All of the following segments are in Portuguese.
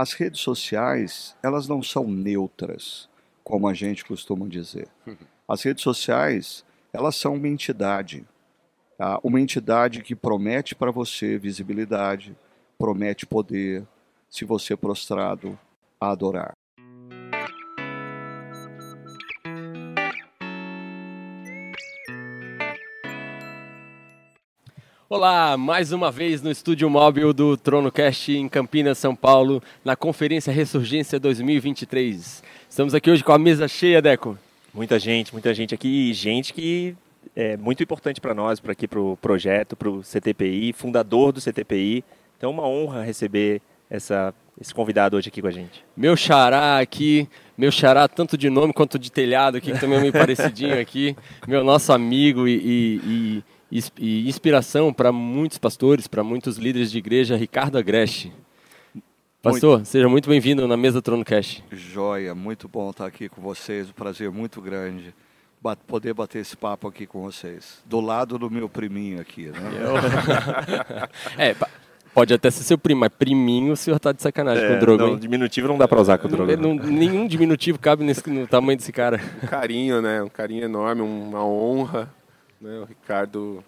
as redes sociais, elas não são neutras, como a gente costuma dizer. As redes sociais, elas são uma entidade. Tá? Uma entidade que promete para você visibilidade, promete poder, se você prostrado a adorar. Olá, mais uma vez no estúdio móvel do TronoCast em Campinas, São Paulo, na Conferência Ressurgência 2023. Estamos aqui hoje com a mesa cheia, Deco. Muita gente, muita gente aqui, gente que é muito importante para nós, para aqui para o projeto, para o CTPI, fundador do CTPI. Então é uma honra receber essa, esse convidado hoje aqui com a gente. Meu xará aqui, meu xará tanto de nome quanto de telhado aqui, que também é meio parecidinho aqui, meu nosso amigo e, e, e e inspiração para muitos pastores, para muitos líderes de igreja, Ricardo Agreste. Pastor, muito... seja muito bem-vindo na mesa Trono Cash. Joia, muito bom estar aqui com vocês, um prazer muito grande poder bater esse papo aqui com vocês. Do lado do meu priminho aqui, né? é, pode até ser seu primo, mas priminho o senhor está de sacanagem é, com o Drogo, não, Diminutivo não dá para usar com o Drogo. Não, nenhum diminutivo cabe nesse, no tamanho desse cara. Um carinho, né? Um carinho enorme, uma honra né? O Ricardo,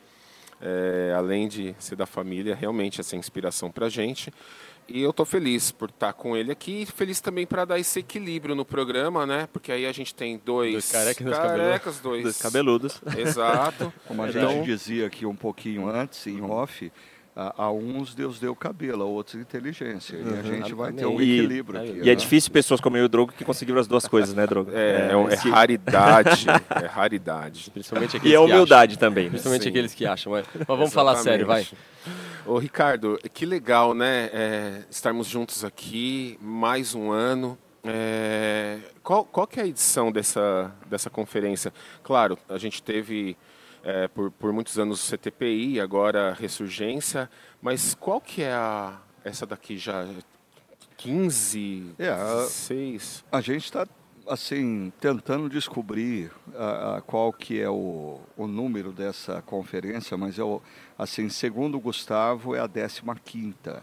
é, além de ser da família, realmente essa inspiração para a gente. E eu estou feliz por estar com ele aqui e feliz também para dar esse equilíbrio no programa, né? Porque aí a gente tem dois, dois carecas, carecas dois, dois cabeludos. Exato. Como a então... gente dizia aqui um pouquinho antes, em off, a, a, uns Deus deu cabelo, a outros inteligência. Uhum. E a uhum. gente vai ter um equilíbrio e, aqui. E é né? difícil pessoas como eu e o Drogo que conseguiram as duas coisas, né, Drogo? É, é, é raridade. é raridade. Principalmente aqueles e é humildade também. Né? Principalmente Sim. aqueles que acham. Mas, mas vamos falar sério, vai. Ô, Ricardo, que legal, né? É, estarmos juntos aqui, mais um ano. É, qual, qual que é a edição dessa, dessa conferência? Claro, a gente teve é, por, por muitos anos o CTPI, agora Ressurgência, mas qual que é a, essa daqui já? 15, é, 16? A, a gente está assim tentando descobrir a, a, qual que é o, o número dessa conferência, mas eu assim segundo o Gustavo é a 15 quinta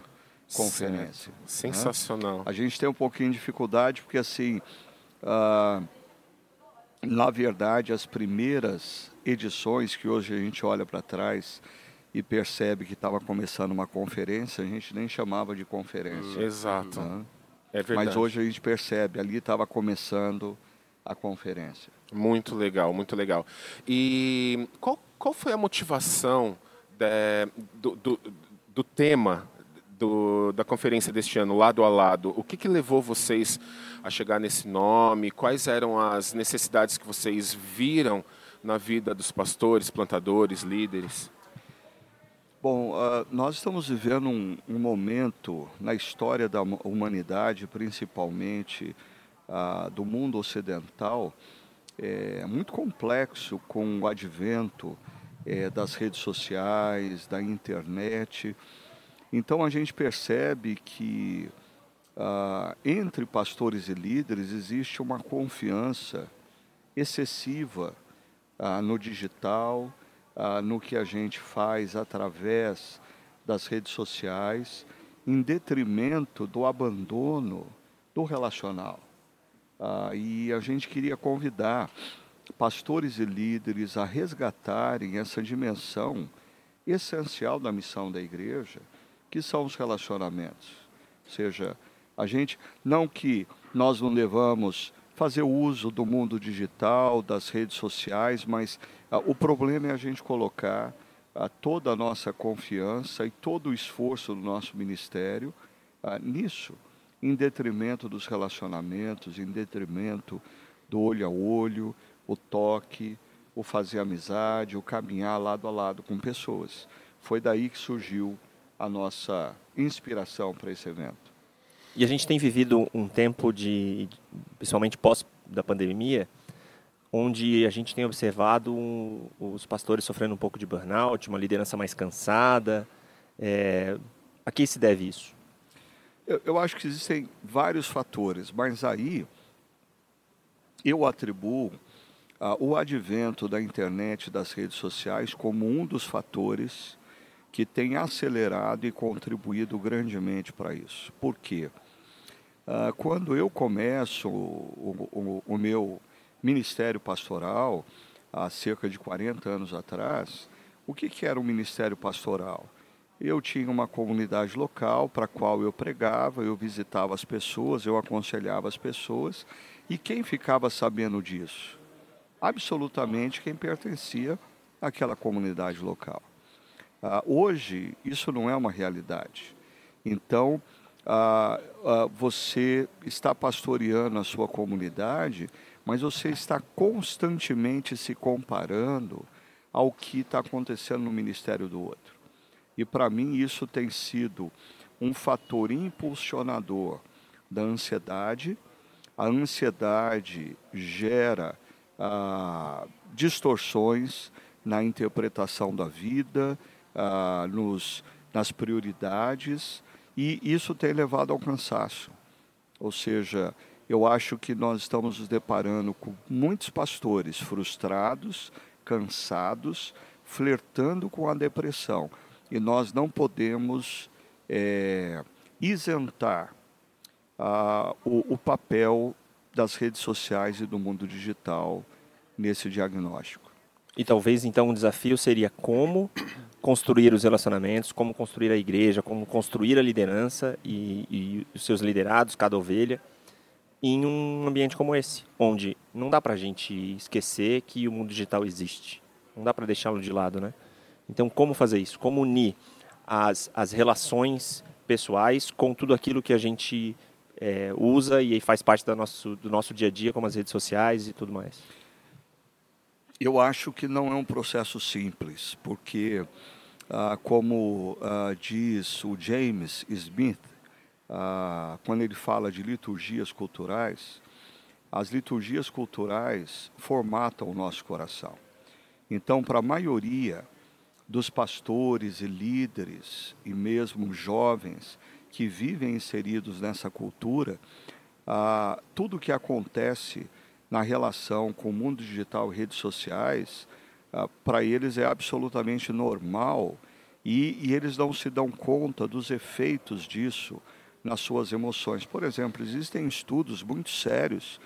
conferência. Né? Sensacional. Né? A gente tem um pouquinho de dificuldade porque assim uh, na verdade as primeiras edições que hoje a gente olha para trás e percebe que estava começando uma conferência, a gente nem chamava de conferência. Exato. Né? É verdade. Mas hoje a gente percebe, ali estava começando a conferência. Muito legal, muito legal. E qual, qual foi a motivação de, do, do, do, tema do, da conferência deste ano, lado a lado? O que, que levou vocês a chegar nesse nome? Quais eram as necessidades que vocês viram na vida dos pastores, plantadores, líderes? Bom, uh, nós estamos vivendo um, um, momento na história da humanidade, principalmente uh, do mundo ocidental, é, muito complexo com o advento é, das redes sociais, da internet. Então a gente percebe que uh, entre pastores e líderes existe uma confiança excessiva ah, no digital, ah, no que a gente faz através das redes sociais, em detrimento do abandono do relacional. Ah, e a gente queria convidar pastores e líderes a resgatarem essa dimensão essencial da missão da igreja, que são os relacionamentos. Ou seja, a gente, não que nós não levamos fazer uso do mundo digital, das redes sociais, mas ah, o problema é a gente colocar ah, toda a nossa confiança e todo o esforço do nosso ministério ah, nisso, em detrimento dos relacionamentos, em detrimento do olho a olho, o toque, o fazer amizade, o caminhar lado a lado com pessoas. Foi daí que surgiu a nossa inspiração para esse evento. E a gente tem vivido um tempo de, principalmente pós da pandemia, onde a gente tem observado um, os pastores sofrendo um pouco de burnout, uma liderança mais cansada. É, a que se deve isso? Eu, eu acho que existem vários fatores, mas aí eu atribuo ah, o advento da internet das redes sociais como um dos fatores que tem acelerado e contribuído grandemente para isso. Por quê? Ah, quando eu começo o, o, o meu ministério pastoral, há cerca de 40 anos atrás, o que, que era um ministério pastoral? Eu tinha uma comunidade local para a qual eu pregava, eu visitava as pessoas, eu aconselhava as pessoas. E quem ficava sabendo disso? Absolutamente quem pertencia àquela comunidade local. Ah, hoje, isso não é uma realidade. Então, ah, ah, você está pastoreando a sua comunidade, mas você está constantemente se comparando ao que está acontecendo no ministério do outro. E para mim isso tem sido um fator impulsionador da ansiedade. A ansiedade gera ah, distorções na interpretação da vida, ah, nos, nas prioridades, e isso tem levado ao cansaço. Ou seja, eu acho que nós estamos nos deparando com muitos pastores frustrados, cansados, flertando com a depressão e nós não podemos é, isentar ah, o, o papel das redes sociais e do mundo digital nesse diagnóstico. E talvez então um desafio seria como construir os relacionamentos, como construir a igreja, como construir a liderança e, e os seus liderados, cada ovelha, em um ambiente como esse, onde não dá para a gente esquecer que o mundo digital existe. Não dá para deixá-lo de lado, né? Então, como fazer isso? Como unir as, as relações pessoais com tudo aquilo que a gente é, usa e faz parte do nosso, do nosso dia a dia, como as redes sociais e tudo mais? Eu acho que não é um processo simples, porque, ah, como ah, diz o James Smith, ah, quando ele fala de liturgias culturais, as liturgias culturais formatam o nosso coração. Então, para a maioria dos pastores e líderes e mesmo jovens que vivem inseridos nessa cultura, ah, tudo o que acontece na relação com o mundo digital e redes sociais, ah, para eles é absolutamente normal e, e eles não se dão conta dos efeitos disso nas suas emoções. Por exemplo, existem estudos muito sérios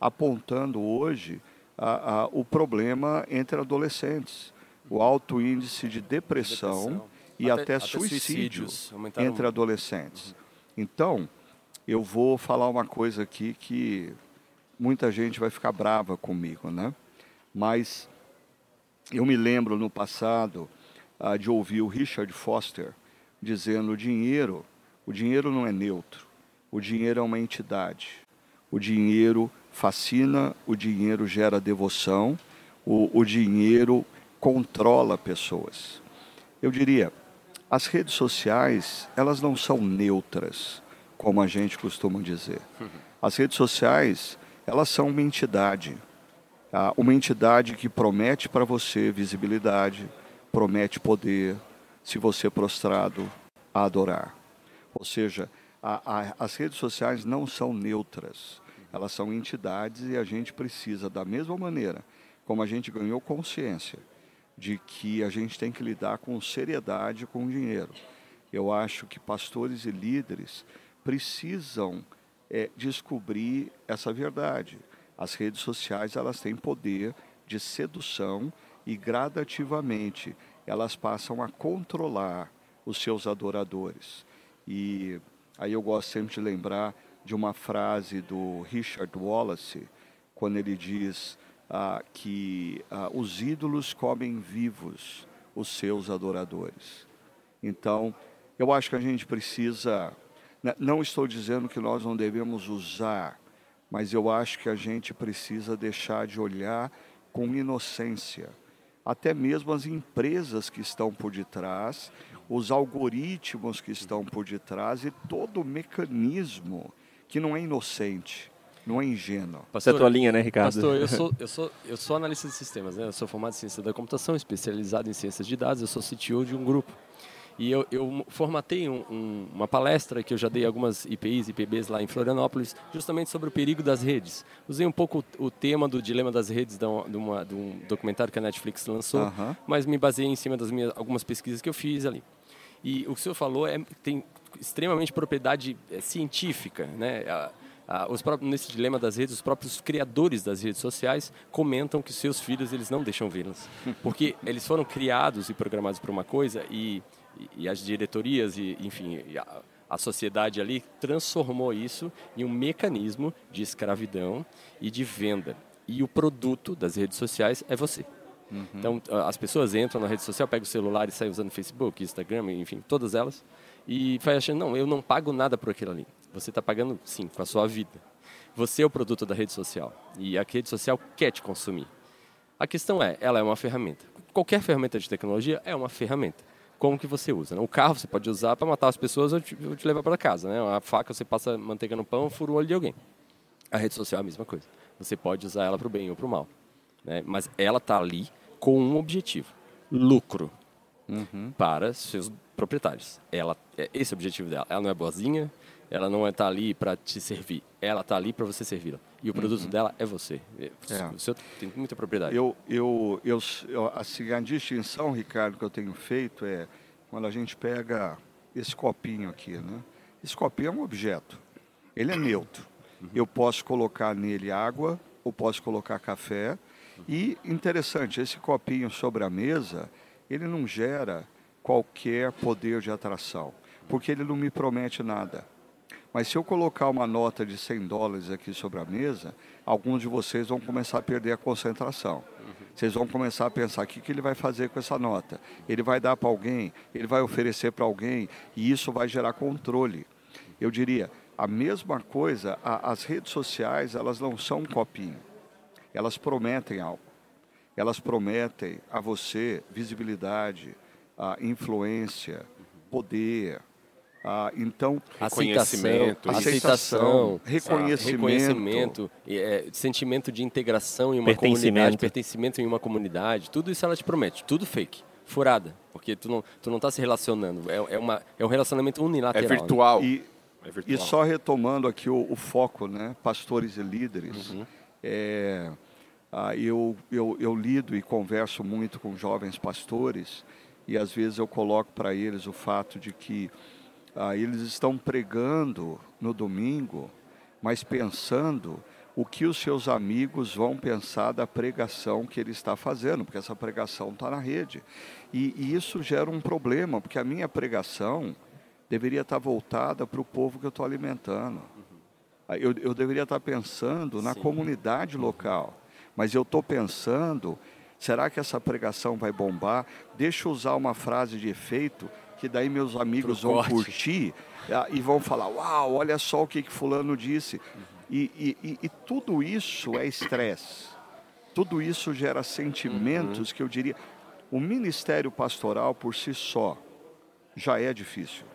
apontando hoje ah, ah, o problema entre adolescentes o alto índice de depressão, depressão. e até, até suicídio entre adolescentes. Uhum. Então, eu vou falar uma coisa aqui que muita gente vai ficar brava comigo, né? Mas eu me lembro no passado ah, de ouvir o Richard Foster dizendo o dinheiro, o dinheiro não é neutro, o dinheiro é uma entidade. O dinheiro fascina, o dinheiro gera devoção, o, o dinheiro controla pessoas. Eu diria, as redes sociais, elas não são neutras, como a gente costuma dizer. As redes sociais, elas são uma entidade. Tá? Uma entidade que promete para você visibilidade, promete poder, se você prostrado, a adorar. Ou seja, a, a, as redes sociais não são neutras, elas são entidades e a gente precisa, da mesma maneira como a gente ganhou consciência de que a gente tem que lidar com seriedade com dinheiro. Eu acho que pastores e líderes precisam é, descobrir essa verdade. As redes sociais elas têm poder de sedução e gradativamente elas passam a controlar os seus adoradores. E aí eu gosto sempre de lembrar de uma frase do Richard Wallace, quando ele diz: ah, que ah, os ídolos comem vivos os seus adoradores. Então, eu acho que a gente precisa. Né, não estou dizendo que nós não devemos usar, mas eu acho que a gente precisa deixar de olhar com inocência. Até mesmo as empresas que estão por detrás, os algoritmos que estão por detrás e todo o mecanismo que não é inocente não é ingênuo. É a tua linha, né, Ricardo? Pastor, eu sou, eu sou, eu sou analista de sistemas, né? Eu sou formado em ciência da computação, especializado em ciências de dados, eu sou CTO de um grupo. E eu, eu formatei um, um, uma palestra que eu já dei algumas IPIs e IPBs lá em Florianópolis, justamente sobre o perigo das redes. Usei um pouco o, o tema do dilema das redes de, uma, de, um documentário que a Netflix lançou, mas me baseei em cima das minhas algumas pesquisas que eu fiz ali. E o que o senhor falou é tem extremamente propriedade é, científica, né? A, a, os próprios, nesse dilema das redes, os próprios criadores das redes sociais comentam que seus filhos eles não deixam vê-las, porque eles foram criados e programados para uma coisa e, e, e as diretorias e enfim a, a sociedade ali transformou isso em um mecanismo de escravidão e de venda. E o produto das redes sociais é você. Uhum. Então, as pessoas entram na rede social, pegam o celular e saem usando Facebook, Instagram, enfim, todas elas, e vai achando, não, eu não pago nada por aquilo ali. Você está pagando, sim, com a sua vida. Você é o produto da rede social e a rede social quer te consumir. A questão é, ela é uma ferramenta. Qualquer ferramenta de tecnologia é uma ferramenta. Como que você usa? Né? O carro você pode usar para matar as pessoas ou te, ou te levar para casa. Né? A faca você passa manteiga no pão, fura o olho de alguém. A rede social é a mesma coisa. Você pode usar ela para o bem ou para o mal. Né? Mas ela está ali com um objetivo: lucro uhum. para seus proprietários. Ela, é esse é o objetivo dela. Ela não é boazinha, ela não está ali para te servir. Ela está ali para você servir. E o produto uhum. dela é você. É. Você tem muita propriedade. Eu, eu, eu, assim, a distinção, Ricardo, que eu tenho feito é quando a gente pega esse copinho aqui, né? Esse copinho é um objeto. Ele é neutro. Uhum. Eu posso colocar nele água ou posso colocar café e interessante, esse copinho sobre a mesa, ele não gera qualquer poder de atração, porque ele não me promete nada. Mas se eu colocar uma nota de 100 dólares aqui sobre a mesa, alguns de vocês vão começar a perder a concentração. Vocês vão começar a pensar o que, que ele vai fazer com essa nota. Ele vai dar para alguém, ele vai oferecer para alguém, e isso vai gerar controle. Eu diria, a mesma coisa, a, as redes sociais, elas não são um copinho elas prometem algo. Elas prometem a você visibilidade, a influência, poder. A, então, aceitação, aceitação, reconhecimento, reconhecimento é, sentimento de integração em uma comunidade, pertencimento em uma comunidade, tudo isso ela te promete, tudo fake, furada, porque tu não tu não está se relacionando, é, é, uma é um relacionamento unilateral. É virtual. Né? E, é virtual. e só retomando aqui o, o foco, né, pastores e líderes. Uhum. É, ah, eu, eu, eu lido e converso muito com jovens pastores e às vezes eu coloco para eles o fato de que ah, eles estão pregando no domingo, mas pensando o que os seus amigos vão pensar da pregação que ele está fazendo, porque essa pregação está na rede. E, e, isso gera um problema, porque a minha pregação deveria estar voltada para o povo que eu estou alimentando. Uhum. Eu, eu deveria estar pensando na Sim. comunidade local mas eu estou pensando, será que essa pregação vai bombar? Deixa eu usar uma frase de efeito que daí meus amigos Pro vão corte. curtir ah, e vão falar, uau, olha só o que, que fulano disse. E, e, e, tudo isso é estresse. Tudo isso gera sentimentos uhum. que eu diria. O ministério pastoral por si só já é difícil.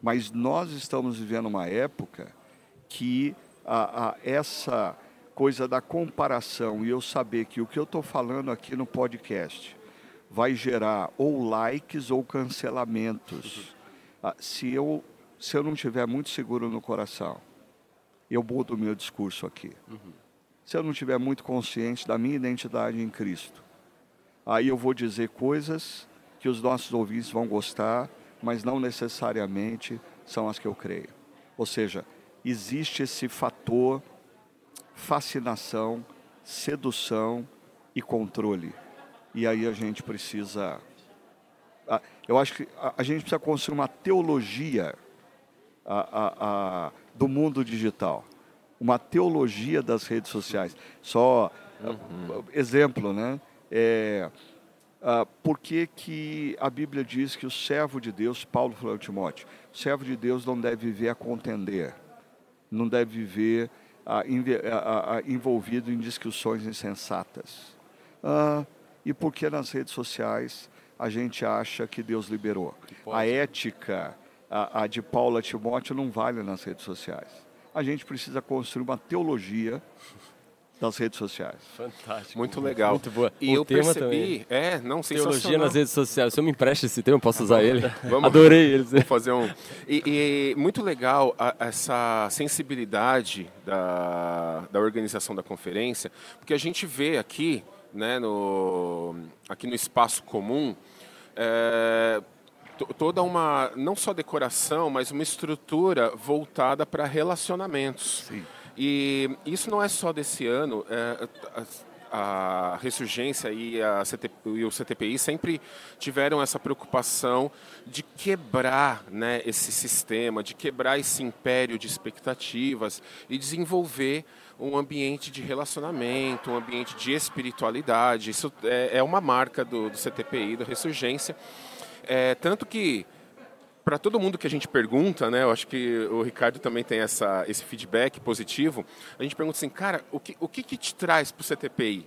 Mas nós estamos vivendo uma época que a, a, essa coisa da comparação e eu saber que o que eu estou falando aqui no podcast vai gerar ou likes ou cancelamentos. Ah, se eu, se eu não estiver muito seguro no coração, eu mudo o meu discurso aqui. Uhum. Se eu não estiver muito consciente da minha identidade em Cristo, aí eu vou dizer coisas que os nossos ouvintes vão gostar, mas não necessariamente são as que eu creio. Ou seja, existe esse fator fascinação, sedução e controle. E aí a gente precisa. Eu acho que a gente precisa construir uma teologia a, a, a, do mundo digital, uma teologia das redes sociais. Só uhum. exemplo, né? É, uh, por que, que a Bíblia diz que o servo de Deus, Paulo falou a Timóteo, o servo de Deus não deve viver a contender, não deve viver envolvido em discussões insensatas. E porque nas redes sociais a gente acha que Deus liberou. A ética a, a de Paulo a Timóteo não vale nas redes sociais. A gente precisa construir uma teologia das redes sociais. Fantástico. Muito legal. Muito boa. E o eu percebi, também. é, não, Teologia nas redes sociais. Se eu me empreste esse tema, eu posso usar ele. Vamos, Adorei ele. Vamos fazer um. E, e muito legal a, essa sensibilidade da, da organização da conferência, porque a gente vê aqui, né, no, aqui no espaço comum, é, toda uma, não só decoração, mas uma estrutura voltada para relacionamentos. Sim. E isso não é só desse ano. É, a Ressurgência e, a e o CTPI sempre tiveram essa preocupação de quebrar né, esse sistema, de quebrar esse império de expectativas e desenvolver um ambiente de relacionamento, um ambiente de espiritualidade. Isso é, é uma marca do, do CTPI, da Ressurgência. É, tanto que para todo mundo que a gente pergunta, né, eu acho que o Ricardo também tem essa, esse feedback positivo, a gente pergunta assim, cara, o que, o que, que te traz para o CTPI?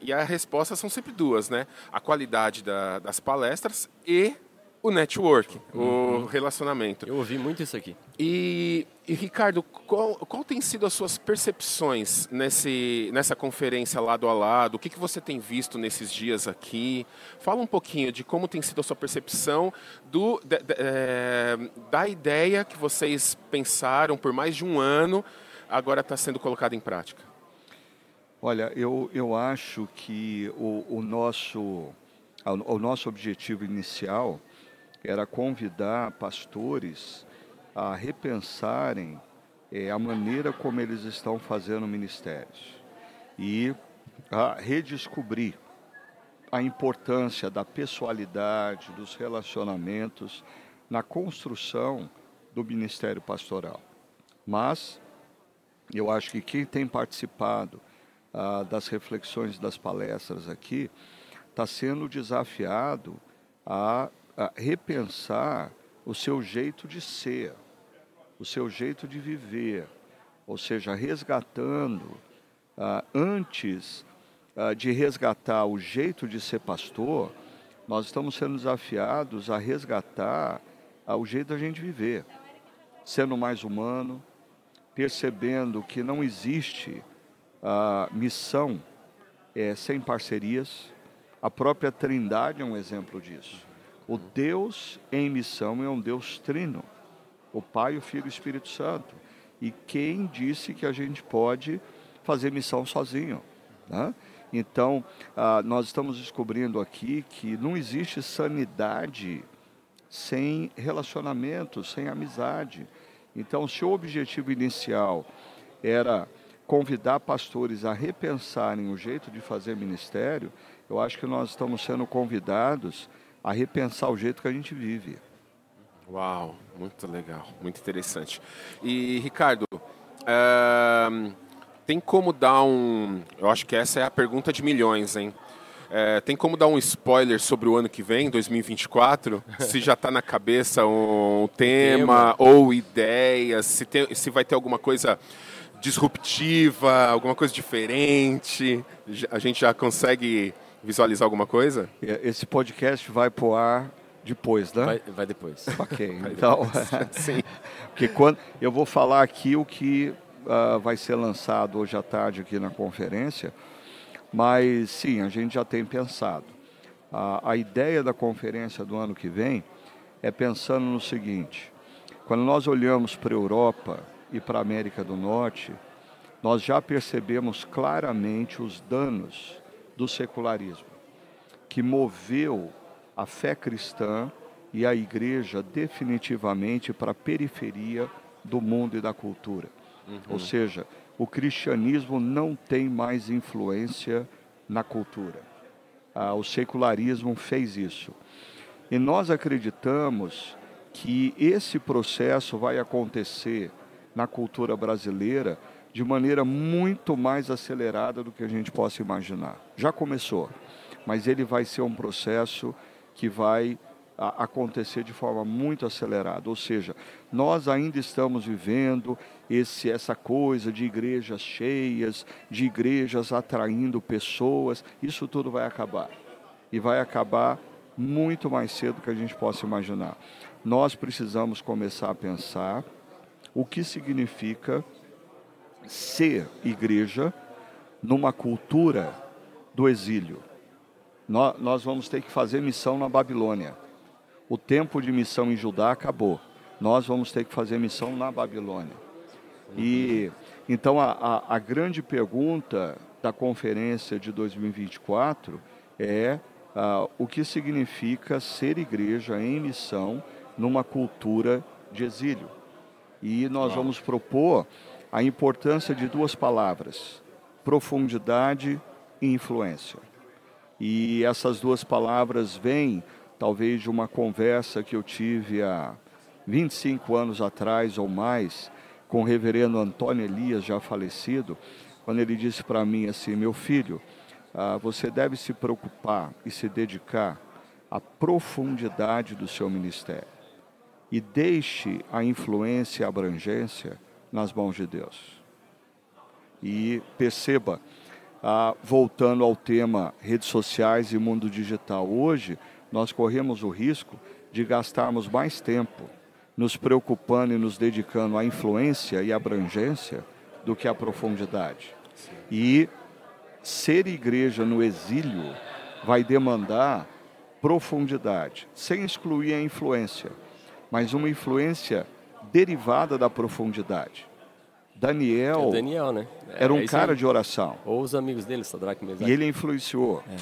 E a resposta são sempre duas, né? A qualidade da, das palestras e o network, uhum. o relacionamento. Eu ouvi muito isso aqui. E, e Ricardo, qual, qual tem sido as suas percepções nesse, nessa conferência lado a lado? O que, que você tem visto nesses dias aqui? Fala um pouquinho de como tem sido a sua percepção do, de, de, é, da ideia que vocês pensaram por mais de um ano, agora está sendo colocada em prática. Olha, eu, eu acho que o, o, nosso, o nosso objetivo inicial era convidar pastores a repensarem é, a maneira como eles estão fazendo ministérios e a redescobrir a importância da pessoalidade, dos relacionamentos na construção do ministério pastoral. Mas eu acho que quem tem participado ah, das reflexões das palestras aqui está sendo desafiado a a repensar o seu jeito de ser, o seu jeito de viver, ou seja, resgatando, ah, antes ah, de resgatar o jeito de ser pastor, nós estamos sendo desafiados a resgatar ah, o jeito da gente viver, sendo mais humano, percebendo que não existe ah, missão é, sem parcerias. A própria Trindade é um exemplo disso. O Deus em missão é um Deus trino, o Pai, o Filho e o Espírito Santo. E quem disse que a gente pode fazer missão sozinho? Né? Então, ah, nós estamos descobrindo aqui que não existe sanidade sem relacionamento, sem amizade. Então, se o objetivo inicial era convidar pastores a repensarem o jeito de fazer ministério, eu acho que nós estamos sendo convidados a repensar o jeito que a gente vive. Uau, muito legal, muito interessante. E Ricardo, uh, tem como dar um. Eu acho que essa é a pergunta de milhões, hein? É, tem como dar um spoiler sobre o ano que vem, 2024? se já está na cabeça um tema, tema, ou ideias, se, tem, se vai ter alguma coisa disruptiva, alguma coisa diferente? A gente já consegue visualizar alguma coisa? É, esse podcast vai pro ar depois, né? Vai, vai depois. Ok, vai então. Depois. Sim. Porque quando eu vou falar aqui o que uh, vai ser lançado hoje à tarde aqui na conferência, mas sim, a gente já tem pensado. Uh, a ideia da conferência do ano que vem é pensando no seguinte: quando nós olhamos para a Europa e para a América do Norte, nós já percebemos claramente os danos do secularismo, que moveu a fé cristã e a igreja definitivamente para a periferia do mundo e da cultura. Uhum. Ou seja, o cristianismo não tem mais influência na cultura. Ah, o secularismo fez isso. E nós acreditamos que esse processo vai acontecer na cultura brasileira de maneira muito mais acelerada do que a gente possa imaginar. Já começou, mas ele vai ser um processo que vai acontecer de forma muito acelerada. Ou seja, nós ainda estamos vivendo esse, essa coisa de igrejas cheias, de igrejas atraindo pessoas. Isso tudo vai acabar. E vai acabar muito mais cedo do que a gente possa imaginar. Nós precisamos começar a pensar o que significa ser igreja numa cultura do exílio. Nós vamos ter que fazer missão na Babilônia. O tempo de missão em Judá acabou. Nós vamos ter que fazer missão na Babilônia. E então a, a, a grande pergunta da conferência de 2024 é ah, o que significa ser igreja em missão numa cultura de exílio. E nós vamos propor a importância de duas palavras: profundidade e influência. E essas duas palavras vêm, talvez, de uma conversa que eu tive há 25 anos atrás ou mais, com o reverendo Antônio Elias, já falecido, quando ele disse para mim assim: Meu filho, ah, você deve se preocupar e se dedicar à profundidade do seu ministério. E deixe a influência e a abrangência nas mãos de Deus. E perceba, ah, voltando ao tema redes sociais e mundo digital, hoje nós corremos o risco de gastarmos mais tempo nos preocupando e nos dedicando à influência e abrangência do que à profundidade. E ser igreja no exílio vai demandar profundidade, sem excluir a influência, mas uma influência derivada da profundidade. Daniel, É Daniel, né? É, era um é cara aí. de oração Ou os amigos dele, Sadraque Mesaque. e ele influenciou, É.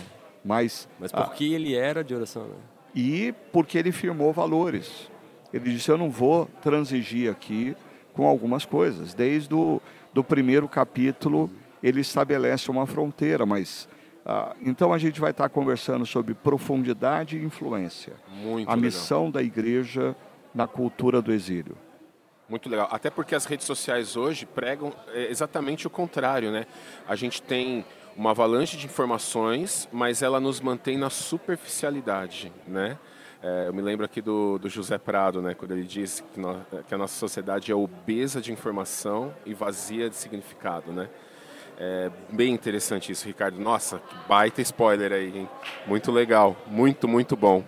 mas, Mas ah, por que ele era de oração, né? e porque ele firmou valores. Ele disse: Eu não vou transigir aqui com algumas coisas. Desde o do primeiro capítulo, ele estabelece uma fronteira, mas. ah, então a gente vai estar conversando sobre profundidade e influência. Muito a legal. missão da igreja na cultura do exílio. Muito legal. Até porque as redes sociais hoje pregam é, exatamente o contrário, né? A gente tem uma avalanche de informações, mas ela nos mantém na superficialidade, né? É, eu me lembro aqui do, do José Prado, né? Quando ele disse que, que a nossa sociedade é obesa de informação e vazia de significado, né? É bem interessante isso, Ricardo. Nossa, que baita spoiler aí, hein? Muito legal. Muito, muito bom.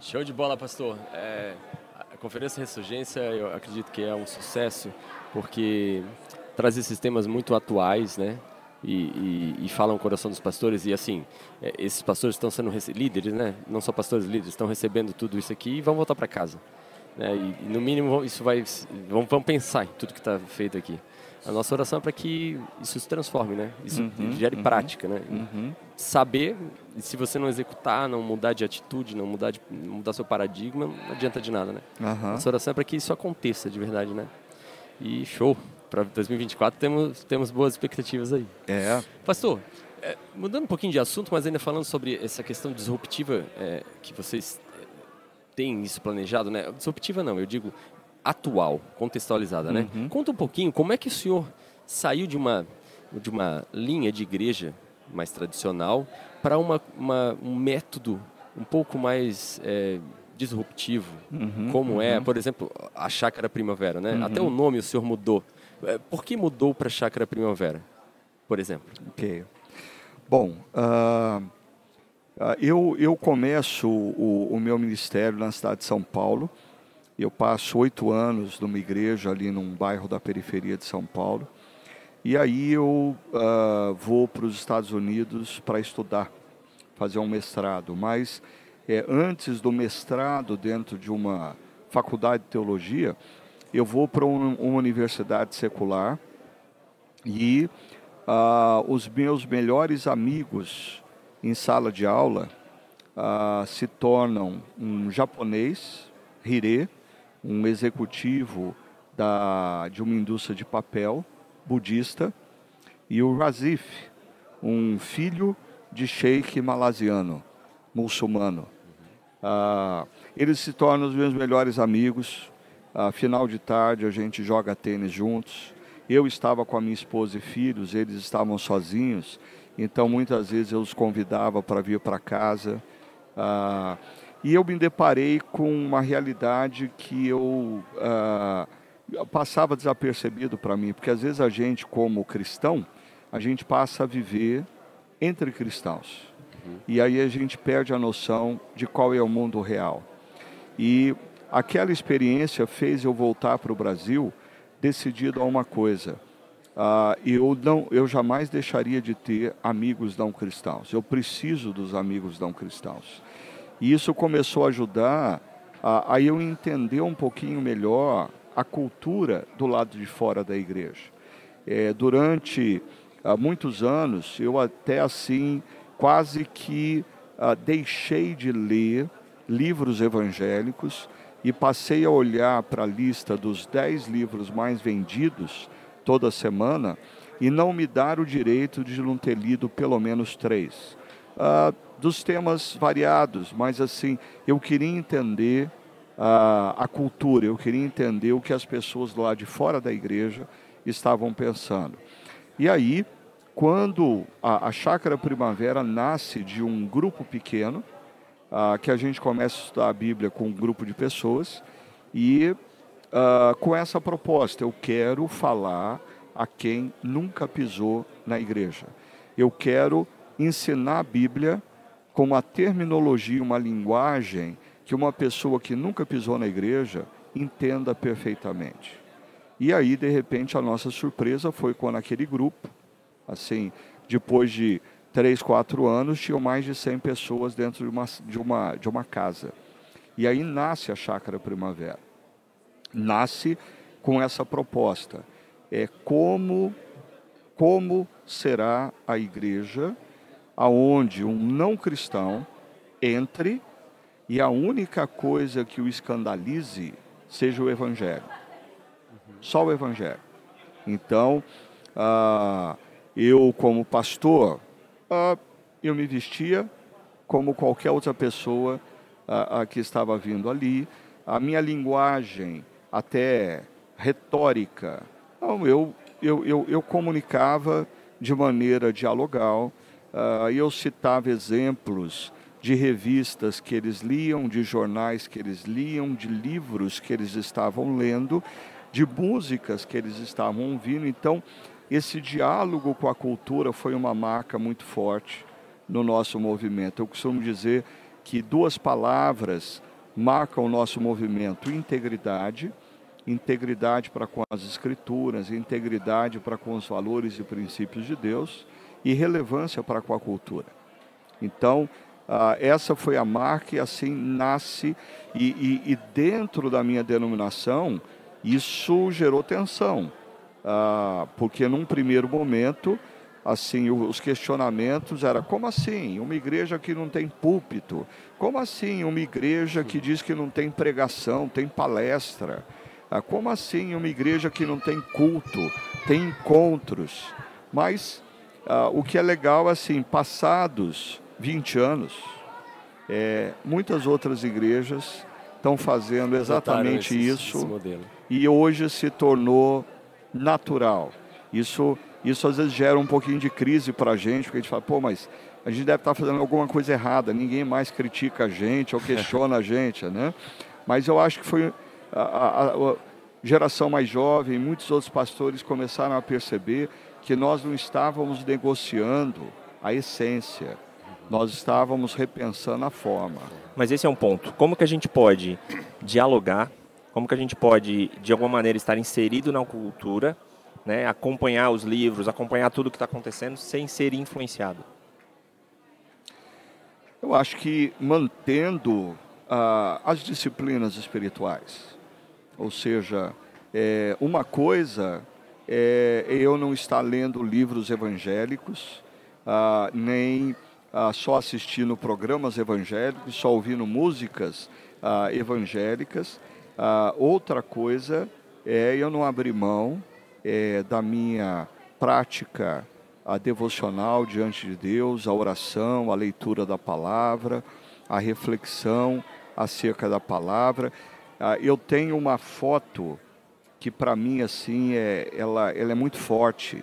Show de bola, pastor. É, a Conferência Ressurgência, eu acredito que é um sucesso, porque traz esses temas muito atuais, né? E, e, e falam o coração dos pastores. E assim, é, esses pastores estão sendo líderes, né? Não só pastores líderes, estão recebendo tudo isso aqui e vão voltar para casa. Né? E, no mínimo, isso vai. Vão, vão pensar em tudo que está feito aqui. A nossa oração é para que isso se transforme, né? Isso Uhum, gere uhum. prática, né? Uhum. saber, e se você não executar, não mudar de atitude, não mudar, de, mudar seu paradigma, não adianta de nada, né? Nossa oração é para que isso aconteça de verdade, né? E show! Para 2024 temos, temos boas expectativas aí. É. Pastor, é, mudando um pouquinho de assunto, mas ainda falando sobre essa questão disruptiva é, que vocês é, têm isso planejado, né? Disruptiva não, eu digo atual, contextualizada, né? Uhum. Conta um pouquinho como é que o senhor saiu de uma, de uma linha de igreja mais tradicional para uma, uma- um método um pouco mais é, disruptivo, Uhum, como é, uhum. por exemplo, a Chácara Primavera, né? Até o nome o senhor mudou. É, Por que mudou para Chácara Primavera, por exemplo? Ok. Bom, ah, eu, eu começo o, o meu ministério na cidade de São Paulo. Eu passo oito anos numa igreja ali num bairro da periferia de São Paulo. E aí eu ah, vou para os Estados Unidos para estudar, fazer um mestrado. Mas é, antes do mestrado dentro de uma faculdade de teologia, eu vou para um- uma universidade secular e ah, os meus melhores amigos em sala de aula ah, se tornam um japonês, Hire, um executivo da, de uma indústria de papel budista, e o Razif, um filho de sheik malasiano, muçulmano. Ah, eles se tornam os meus melhores amigos. Ah, final de tarde a gente joga tênis juntos. Eu estava com a minha esposa e filhos, eles estavam sozinhos, então muitas vezes eu os convidava para vir para casa. Ah, e eu me deparei com uma realidade que eu ah, passava desapercebido para mim, porque às vezes a gente, como cristão, a gente passa a viver entre cristãos. E aí a gente perde a noção de qual é o mundo real. E aquela experiência fez eu voltar para o Brasil decidido a uma coisa. Ah, eu, não, eu jamais deixaria de ter amigos não cristãos. Eu preciso dos amigos não cristãos. E isso começou a ajudar a, a eu entender um pouquinho melhor a cultura do lado de fora da igreja. É, durante ah, muitos anos, eu até assim, quase que ah, deixei de ler livros evangélicos e passei a olhar para a lista dos 10 livros mais vendidos toda semana e não me dar o direito de não ter lido pelo menos três. Ah, dos temas variados, mas assim, eu queria entender ah, a cultura, eu queria entender o que as pessoas lá de fora da igreja estavam pensando. E aí, quando a, a Chácara Primavera nasce de um grupo pequeno, ah, que a gente começa a estudar a Bíblia com um grupo de pessoas, e ah, com essa proposta, eu quero falar a quem nunca pisou na igreja. Eu quero ensinar a Bíblia com uma terminologia, uma linguagem que uma pessoa que nunca pisou na igreja entenda perfeitamente. E aí, de repente, a nossa surpresa foi quando aquele grupo, assim, depois de três, quatro anos, tinham mais de 100 pessoas dentro de uma, de uma, de uma casa. E aí nasce a Chácara Primavera. Nasce com essa proposta. É como, como será a igreja aonde um não cristão entre e a única coisa que o escandalize seja o evangelho. Só o evangelho. Então, ah, eu como pastor, ah, eu me vestia como qualquer outra pessoa ah, que estava vindo ali. A minha linguagem, até retórica, não, eu, eu, eu, eu comunicava de maneira dialogal, uh, eu citava exemplos de revistas que eles liam, de jornais que eles liam, de livros que eles estavam lendo, de músicas que eles estavam ouvindo. Então, esse diálogo com a cultura foi uma marca muito forte no nosso movimento. Eu costumo dizer que duas palavras marcam o nosso movimento: integridade integridade para com as escrituras, integridade para com os valores e princípios de Deus e relevância para a cultura. Então, ah, essa foi a marca e assim nasce, e, e, e dentro da minha denominação, isso gerou tensão, ah, porque num primeiro momento, assim, os questionamentos era como assim uma igreja que não tem púlpito, como assim uma igreja que diz que não tem pregação, tem palestra, ah, como assim uma igreja que não tem culto, tem encontros? Mas ah, o que é legal, assim, passados 20 anos, é, muitas outras igrejas estão fazendo exatamente isso esse e hoje se tornou natural. Isso, isso às vezes gera um pouquinho de crise para a gente, porque a gente fala, pô, mas a gente deve estar tá fazendo alguma coisa errada, ninguém mais critica a gente ou questiona a gente, né? Mas eu acho que foi a, a, a geração mais jovem, muitos outros pastores começaram a perceber que nós não estávamos negociando a essência, nós estávamos repensando a forma. Mas esse é um ponto. Como que a gente pode dialogar? Como que a gente pode, de alguma maneira, estar inserido na cultura, né? acompanhar os livros, acompanhar tudo o que está acontecendo, sem ser influenciado? Eu acho que mantendo uh, as disciplinas espirituais ou seja, é, uma coisa é eu não estar lendo livros evangélicos, ah, nem ah, só assistindo programas evangélicos, só ouvindo músicas ah, evangélicas. Ah, outra coisa é eu não abrir mão é, da minha prática a devocional diante de Deus, a oração, a leitura da palavra, a reflexão acerca da palavra. Ah, eu tenho uma foto que para mim assim é, ela, ela é muito forte.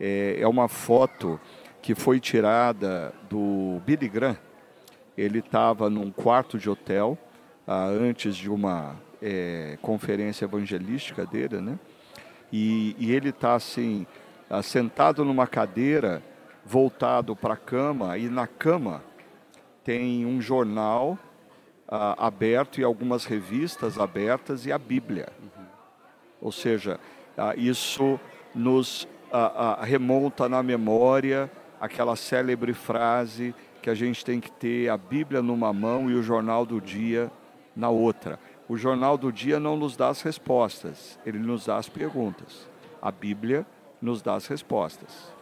É, é uma foto que foi tirada do Billy Graham. Ele estava num quarto de hotel ah, antes de uma é, conferência evangelística dele, né? E, e ele está assim ah, sentado numa cadeira, voltado para a cama e na cama tem um jornal uh, aberto e algumas revistas abertas e a Bíblia. Ou seja, uh, isso nos uh, remonta na memória aquela célebre frase que a gente tem que ter a Bíblia numa mão e o jornal do dia na outra. O jornal do dia não nos dá as respostas, ele nos dá as perguntas. A Bíblia nos dá as respostas.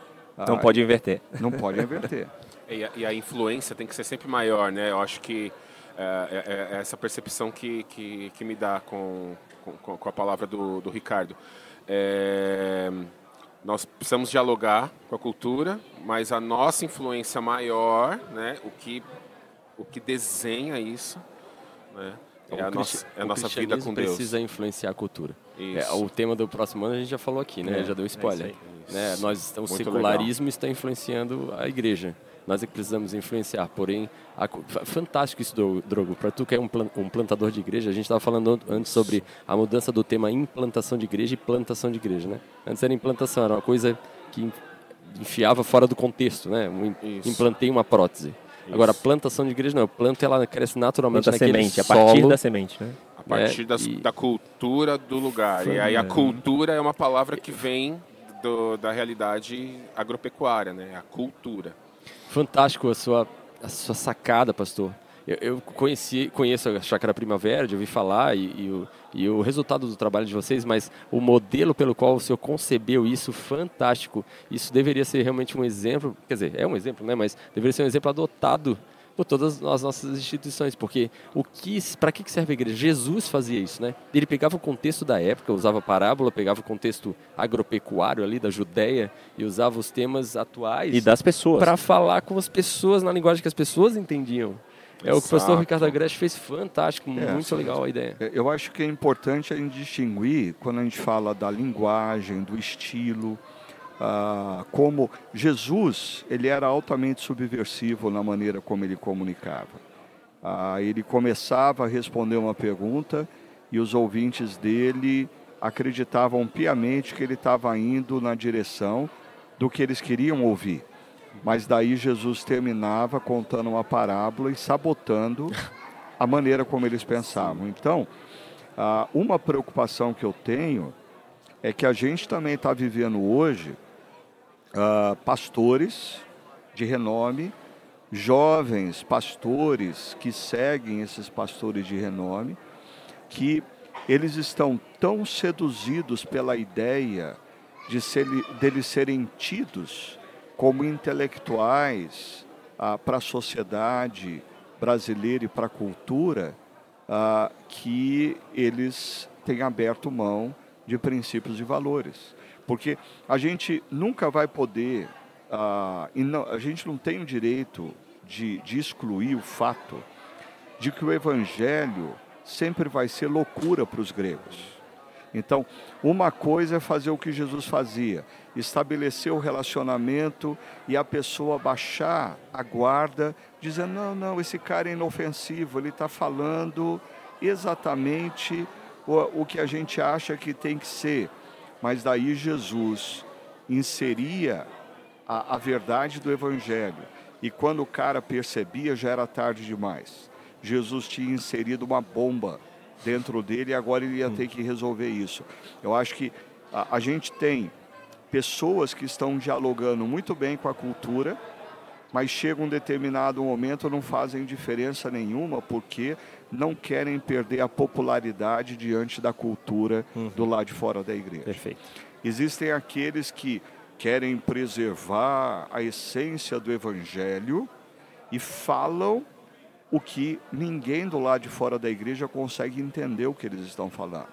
Não pode inverter. Não pode inverter. E a, e a influência tem que ser sempre maior, né? Eu acho que é, é, é essa percepção que, que, que, me dá com, com, com a palavra do, do Ricardo. É, nós precisamos dialogar com a cultura, mas a nossa influência maior, né, o, que, o que desenha isso, né, é, a nossa, é a nossa vida com Deus. precisa influenciar a cultura. É, o tema do próximo ano a gente já falou aqui, né? É, já deu é spoiler. né? Nós, o secularismo legal. está influenciando a igreja. Nós é que precisamos influenciar. Porém, a, fantástico isso, Drogo. Para tu que é um, um plantador de igreja, a gente estava falando antes sobre a mudança do tema implantação de igreja e plantação de igreja, né? Antes era implantação, era uma coisa que enfiava fora do contexto, né? Implantei uma prótese. Isso. Agora, a plantação de igreja não, eu planto ela cresce naturalmente Planta naquele semente, solo. a partir da semente, né? A partir é, das, e... da cultura do lugar. E aí a cultura é uma palavra que vem do, da realidade agropecuária, né? A cultura. Fantástico a sua, a sua sacada, pastor. Eu, eu conheci, conheço a Chácara Primavera, de ouvir falar e, e, o, e o resultado do trabalho de vocês, mas o modelo pelo qual o senhor concebeu isso, fantástico. Isso deveria ser realmente um exemplo, quer dizer, é um exemplo, né? Mas deveria ser um exemplo adotado por todas as nossas instituições, porque o que, para que serve a igreja? Jesus fazia isso, né? Ele pegava o contexto da época, usava parábola, pegava o contexto agropecuário ali da Judéia e usava os temas atuais e das pessoas para falar com as pessoas na linguagem que as pessoas entendiam. É Exato. o que o pastor Ricardo Agreste fez fantástico, é, muito legal a ideia. Eu acho que é importante a gente distinguir quando a gente fala da linguagem, do estilo, ah, como Jesus ele era altamente subversivo na maneira como ele comunicava. Ah, ele começava a responder uma pergunta e os ouvintes dele acreditavam piamente que ele estava indo na direção do que eles queriam ouvir. Mas daí Jesus terminava contando uma parábola e sabotando a maneira como eles pensavam. Então, ah, uma preocupação que eu tenho é que a gente também está vivendo hoje uh, pastores de renome, jovens pastores que seguem esses pastores de renome, que eles estão tão seduzidos pela ideia de ser, deles serem tidos como intelectuais ah, para a sociedade brasileira e para a cultura, ah, que eles têm aberto mão de princípios e valores. Porque a gente nunca vai poder, ah, não, a gente não tem o direito de, de excluir o fato de que o evangelho sempre vai ser loucura para os gregos. Então, uma coisa é fazer o que Jesus fazia, estabelecer o relacionamento e a pessoa baixar a guarda, dizendo: não, não, esse cara é inofensivo, ele está falando exatamente o, o que a gente acha que tem que ser. Mas daí Jesus inseria a, a verdade do Evangelho. E quando o cara percebia, já era tarde demais. Jesus tinha inserido uma bomba dentro dele e agora ele ia ter que resolver isso. Eu acho que a, a gente tem pessoas que estão dialogando muito bem com a cultura, mas chega um determinado momento não fazem diferença nenhuma porque não querem perder a popularidade diante da cultura uhum. do lado de fora da igreja. Perfeito. Existem aqueles que querem preservar a essência do evangelho e falam o que ninguém do lado de fora da igreja consegue entender o que eles estão falando.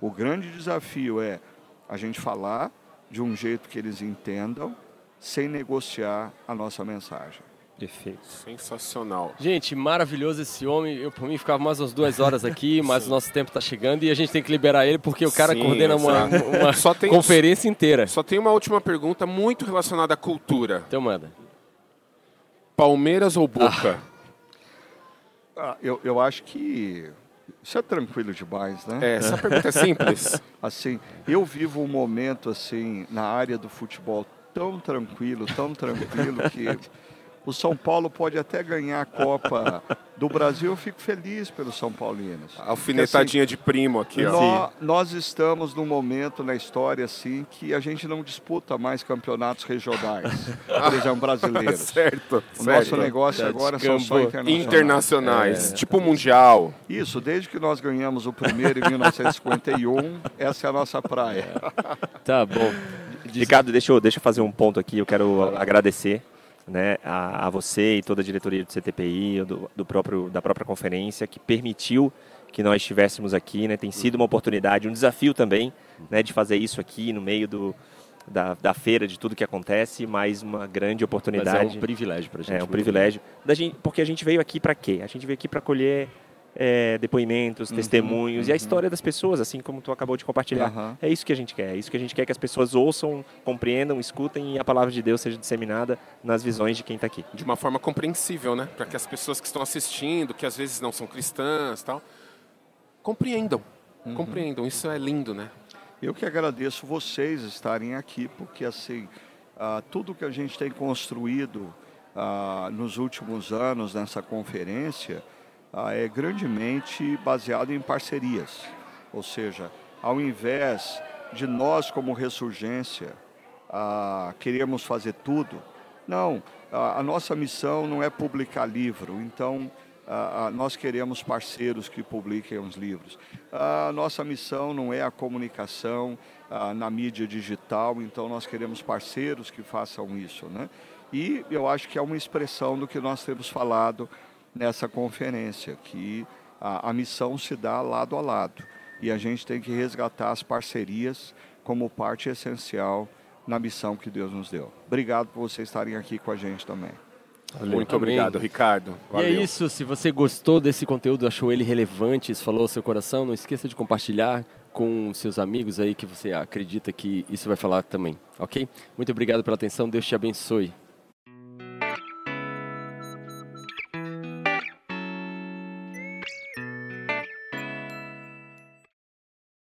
O grande desafio é a gente falar de um jeito que eles entendam, sem negociar a nossa mensagem. Perfeito. Sensacional. Gente, maravilhoso esse homem. Eu, por mim, ficava mais umas duas horas aqui, mas o nosso tempo está chegando e a gente tem que liberar ele porque o cara Sim, coordena uma, uma só tem, conferência inteira. Só tem uma última pergunta muito relacionada à cultura. Então manda. Palmeiras ou Boca? Ah. Ah, eu, eu acho que isso é tranquilo demais, né? É, essa pergunta é simples. assim, eu vivo um momento assim na área do futebol tão tranquilo, tão tranquilo que o São Paulo pode até ganhar a Copa do Brasil, eu fico feliz pelos São Paulinos. Alfinetadinha assim, de primo aqui, ó. Nós, nós, estamos num momento na história assim que a gente não disputa mais campeonatos regionais, por exemplo, brasileiros. certo. O certo. nosso negócio Já agora são só internacionais. Internacionais, é. tipo mundial. Isso, desde que nós ganhamos o primeiro em 1951, essa é a nossa praia. Tá bom. Ricardo, deixa eu, deixa eu fazer um ponto aqui, eu quero agradecer né, a, a, você e toda a diretoria do CTPI, do, do, próprio, da própria conferência, que permitiu que nós estivéssemos aqui. Né, tem sido uma oportunidade, um desafio também né, de fazer isso aqui no meio do, da, da feira, de tudo que acontece, mais uma grande oportunidade. Mas é um privilégio para a gente. É um privilégio, da gente, porque a gente veio aqui para quê? A gente veio aqui para colher é, depoimentos, uhum, testemunhos uhum. e a história das pessoas, assim como tu acabou de compartilhar. Uhum. É isso que a gente quer. É isso que a gente quer que as pessoas ouçam, compreendam, escutem e a palavra de Deus seja disseminada nas visões de quem está aqui. De uma forma compreensível, né? Para que as pessoas que estão assistindo, que às vezes não são cristãs, tal, compreendam. Uhum. Compreendam. Isso é lindo, né? Eu que agradeço vocês estarem aqui, porque assim, uh, tudo que a gente tem construído uh, nos últimos anos nessa conferência é grandemente baseado em parcerias. Ou seja, ao invés de nós como ressurgência queremos fazer tudo, não, a nossa missão não é publicar livro, então ah, nós queremos parceiros que publiquem os livros. A nossa missão não é a comunicação ah, na mídia digital, então nós queremos parceiros que façam isso. Né? E eu acho que é uma expressão do que nós temos falado nessa conferência, que a, a missão se dá lado a lado. E a gente tem que resgatar as parcerias como parte essencial na missão que Deus nos deu. Obrigado por vocês estarem aqui com a gente também. Valeu. Muito obrigado, Ricardo. Valeu. E é isso. Se você gostou desse conteúdo, achou ele relevante, isso falou ao seu coração, não esqueça de compartilhar com seus amigos aí que você acredita que isso vai falar também, ok? Muito obrigado pela atenção. Deus te abençoe.